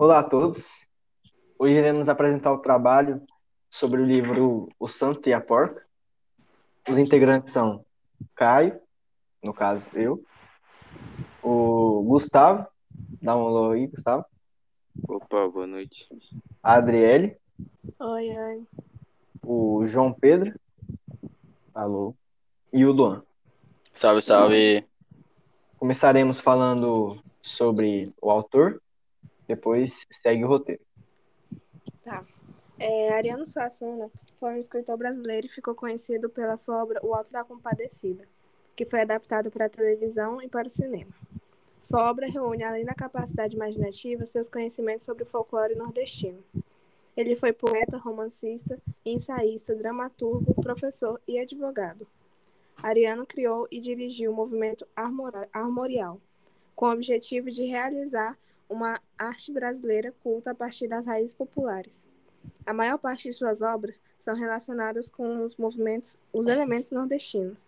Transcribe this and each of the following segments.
Olá a todos. Hoje iremos apresentar o trabalho sobre o livro O Santo e a Porca. Os integrantes são Caio, no caso eu, o Gustavo, dá um alô aí, Gustavo. Opa, boa noite. A Adriele, Oi, oi. o João Pedro, alô, e o Luan. Salve, salve. Começaremos falando sobre o autor, depois segue o roteiro. É, Ariano Suassuna foi um escritor brasileiro e ficou conhecido pela sua obra O Alto da Compadecida, que foi adaptado para a televisão e para o cinema. Sua obra reúne, além da capacidade imaginativa, seus conhecimentos sobre o folclore nordestino. Ele foi poeta, romancista, ensaísta, dramaturgo, professor e advogado. Ariano criou e dirigiu o movimento Armorial, com o objetivo de realizar uma arte brasileira culta a partir das raízes populares. A maior parte de suas obras são relacionadas com os movimentos, os elementos nordestinos,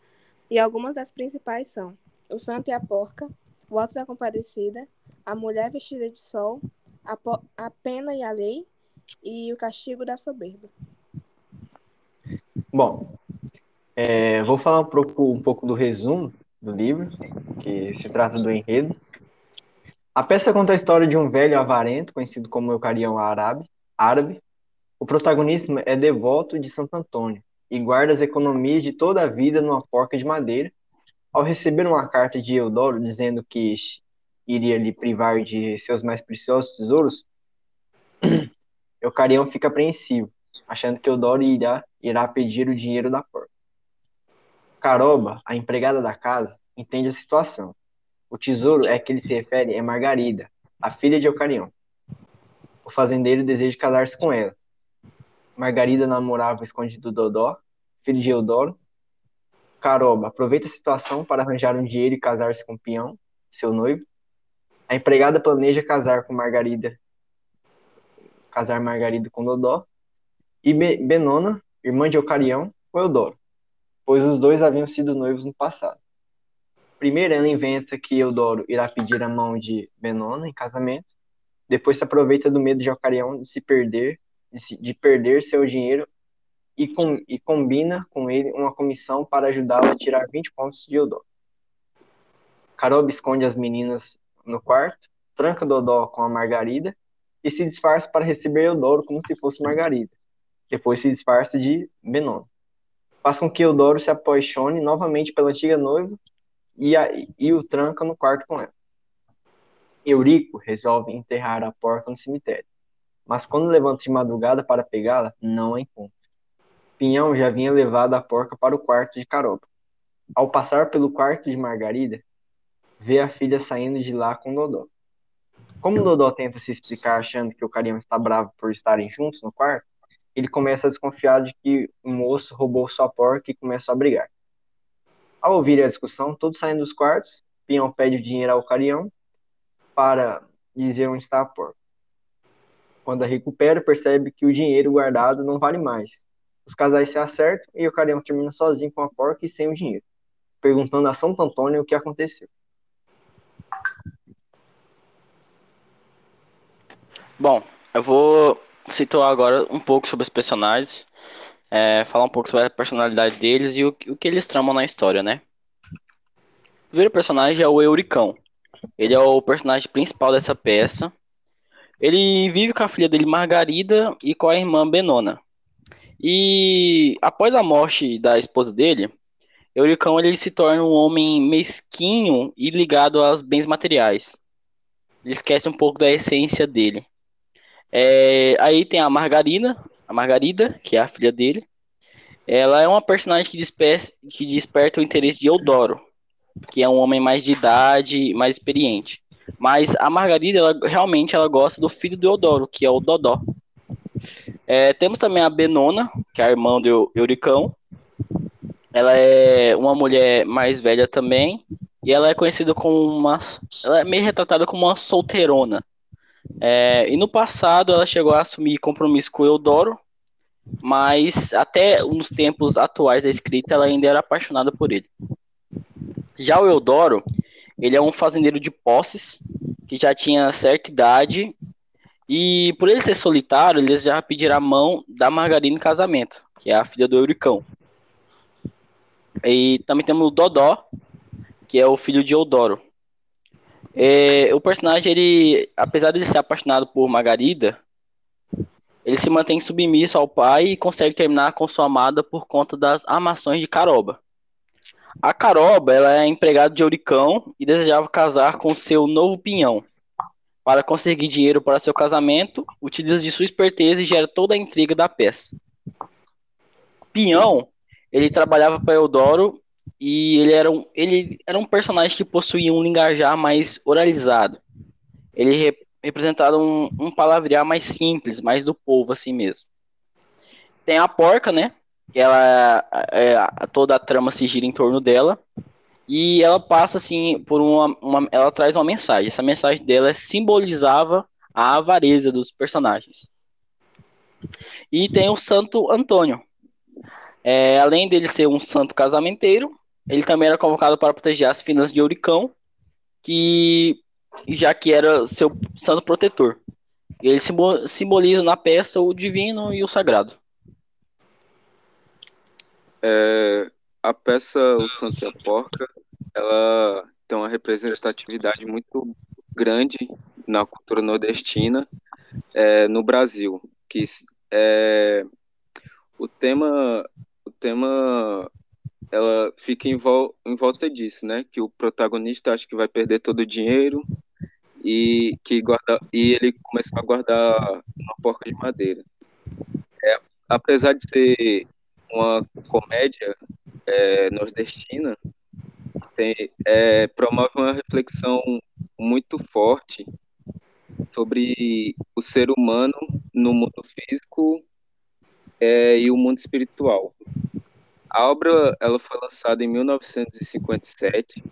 e algumas das principais são O Santo e a Porca, O Alto da Compadecida, A Mulher Vestida de Sol, A, Po- a Pena e a Lei e O Castigo da Soberba. Bom, é, vou falar um pouco, um pouco do resumo do livro, que se trata do enredo. A peça conta a história de um velho avarento, conhecido como Eucarião árabe, árabe. O protagonista é devoto de Santo Antônio e guarda as economias de toda a vida numa porca de madeira. Ao receber uma carta de Eudoro dizendo que iria lhe privar de seus mais preciosos tesouros, Eucarião fica apreensivo, achando que Eudoro irá, irá pedir o dinheiro da porca. Caroba, a empregada da casa, entende a situação. O tesouro é que ele se refere é Margarida, a filha de Eucarião. O fazendeiro deseja casar-se com ela. Margarida namorava escondido Dodó, filho de Eudoro. Caroba aproveita a situação para arranjar um dinheiro e casar-se com Peão, seu noivo. A empregada planeja casar com Margarida, casar Margarida com Dodó. E Be- Benona, irmã de Eucarião, com Eudoro, pois os dois haviam sido noivos no passado. Primeiro ela inventa que Eudoro irá pedir a mão de Benona em casamento. Depois se aproveita do medo de Eucarião de se perder, de, se- de perder seu dinheiro e, com- e combina com ele uma comissão para ajudá-lo a tirar 20 pontos de Eudoro. Caroba esconde as meninas no quarto, tranca Dodó com a Margarida e se disfarça para receber Eudoro como se fosse Margarida. Depois se disfarça de Benona. Faz com que Eudoro se apaixone novamente pela antiga noiva e, a- e o tranca no quarto com ela. Eurico resolve enterrar a porca no cemitério, mas quando levanta de madrugada para pegá-la, não a encontra. Pinhão já vinha levado a porca para o quarto de Caroba. Ao passar pelo quarto de Margarida, vê a filha saindo de lá com Dodó. Como Dodó tenta se explicar achando que o Carião está bravo por estarem juntos no quarto, ele começa a desconfiar de que o moço roubou sua porca e começa a brigar. Ao ouvir a discussão, todos saem dos quartos, Pinhão pede o dinheiro ao Carião para dizer onde está a porca. Quando a recupera, percebe que o dinheiro guardado não vale mais. Os casais se acertam e o Carião termina sozinho com a porca e sem o dinheiro, perguntando a Santo Antônio o que aconteceu. Bom, eu vou situar agora um pouco sobre os personagens, é, falar um pouco sobre a personalidade deles e o, o que eles tramam na história, né? O primeiro personagem é o Euricão. Ele é o personagem principal dessa peça. Ele vive com a filha dele, Margarida, e com a irmã Benona. E após a morte da esposa dele, Euricão ele se torna um homem mesquinho e ligado aos bens materiais. Ele esquece um pouco da essência dele. É, aí tem a Margarida, a Margarida, que é a filha dele. Ela é uma personagem que, que desperta o interesse de Eudoro, que é um homem mais de idade, mais experiente. Mas a Margarida, ela, realmente, ela gosta do filho do Eudoro, que é o Dodó. É, temos também a Benona, que é a irmã do Eu- Euricão. Ela é uma mulher mais velha também, e ela é conhecida como uma. Ela é meio retratada como uma solteirona. É, e no passado ela chegou a assumir compromisso com Eudoro, mas até nos tempos atuais da escrita ela ainda era apaixonada por ele. Já o Eudoro, ele é um fazendeiro de posses que já tinha certa idade E por ele ser solitário, eles já pediram a mão da Margarina em casamento, que é a filha do Euricão. E também temos o Dodó, que é o filho de Eudoro. É, o personagem, ele, apesar de ele ser apaixonado por Margarida, ele se mantém submisso ao pai e consegue terminar com sua amada por conta das amações de Caroba. A Caroba ela é empregada de Euricão e desejava casar com seu novo pinhão. Para conseguir dinheiro para seu casamento, utiliza de sua esperteza e gera toda a intriga da peça. Pinhão, ele trabalhava para Eudoro e ele era, um, ele era um personagem que possuía um linguajar mais oralizado. Ele re, representava um, um palavrear mais simples, mais do povo assim mesmo. Tem a porca, né? ela é, toda a trama se gira em torno dela e ela passa assim por uma, uma, ela traz uma mensagem essa mensagem dela simbolizava a avareza dos personagens e tem o Santo Antônio é, além dele ser um santo casamenteiro ele também era convocado para proteger as finanças de Euricão que já que era seu santo protetor. Ele simboliza na peça o divino e o sagrado. É, a peça O Santo e a Porca, ela tem uma representatividade muito grande na cultura nordestina é, no Brasil, que é, o tema o tema ela fica em, vol em volta disso, né? Que o protagonista acha que vai perder todo o dinheiro e que guarda e ele começa a guardar uma porca de madeira. É, apesar de ser uma comédia é, nordestina tem, é, promove uma reflexão muito forte sobre o ser humano no mundo físico é, e o mundo espiritual. A obra ela foi lançada em 1957,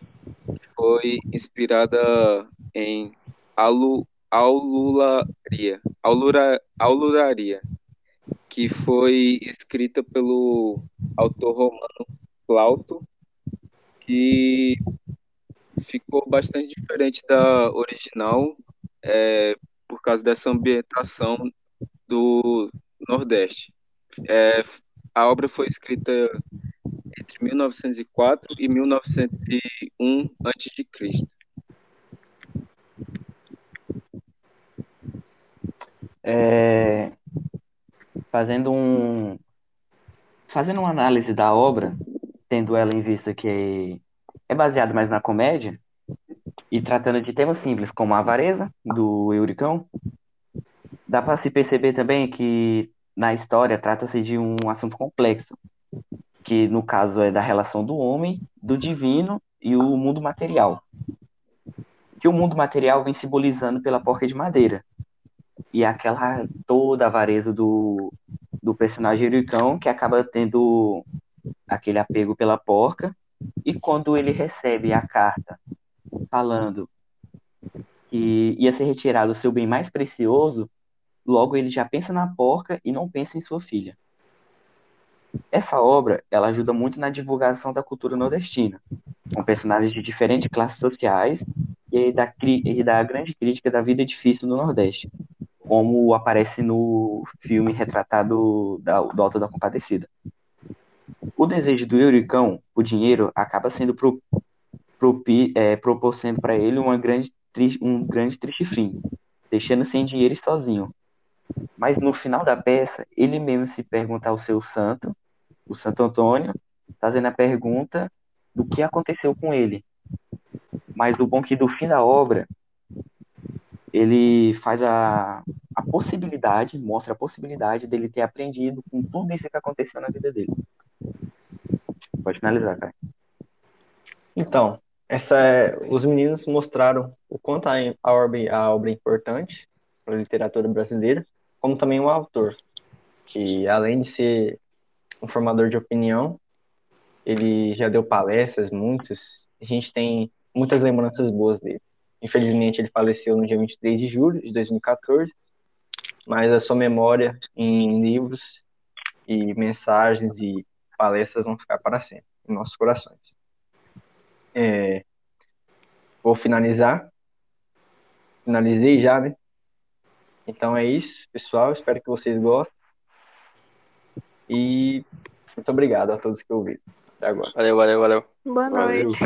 foi inspirada em alu, aulularia, aulura, auluraria, que foi escrita pelo autor romano Plauto, que ficou bastante diferente da original é, por causa dessa ambientação do Nordeste. É, a obra foi escrita entre 1904 e 1901 a.C. É, fazendo um fazendo uma análise da obra, tendo ela em vista que é baseada mais na comédia e tratando de temas simples como a avareza do Euricão, dá para se perceber também que na história trata-se de um assunto complexo, que no caso é da relação do homem, do divino e o mundo material. Que o mundo material vem simbolizando pela porca de madeira, e aquela toda avareza do, do personagem Ericão, que acaba tendo aquele apego pela porca, e quando ele recebe a carta falando que ia ser retirado o seu bem mais precioso, logo ele já pensa na porca e não pensa em sua filha. Essa obra, ela ajuda muito na divulgação da cultura nordestina, com personagens de diferentes classes sociais e da, e da grande crítica da vida difícil no Nordeste, como aparece no filme retratado da, do Alto da Compadecida. O desejo do Euricão, o dinheiro, acaba sendo pro, pro, é, proporcionando para ele uma grande, um grande triste fim, deixando sem dinheiro e sozinho. Mas no final da peça, ele mesmo se pergunta ao seu santo, o Santo Antônio, fazendo a pergunta do que aconteceu com ele. Mas o bom é que do fim da obra, ele faz a, a possibilidade, mostra a possibilidade dele ter aprendido com tudo isso que aconteceu na vida dele. Pode finalizar, cara. Então, essa é, os meninos mostraram o quanto a, a, obra, a obra é importante para a literatura brasileira, como também o autor, que além de ser um formador de opinião, ele já deu palestras, muitas, a gente tem muitas lembranças boas dele. Infelizmente, ele faleceu no dia 23 de julho de 2014, mas a sua memória em livros e mensagens e palestras vão ficar para sempre em nossos corações. É, vou finalizar. Finalizei já, né? Então é isso, pessoal. Espero que vocês gostem. E muito obrigado a todos que ouviram até agora. Valeu, valeu, valeu. Boa Valeu. noite.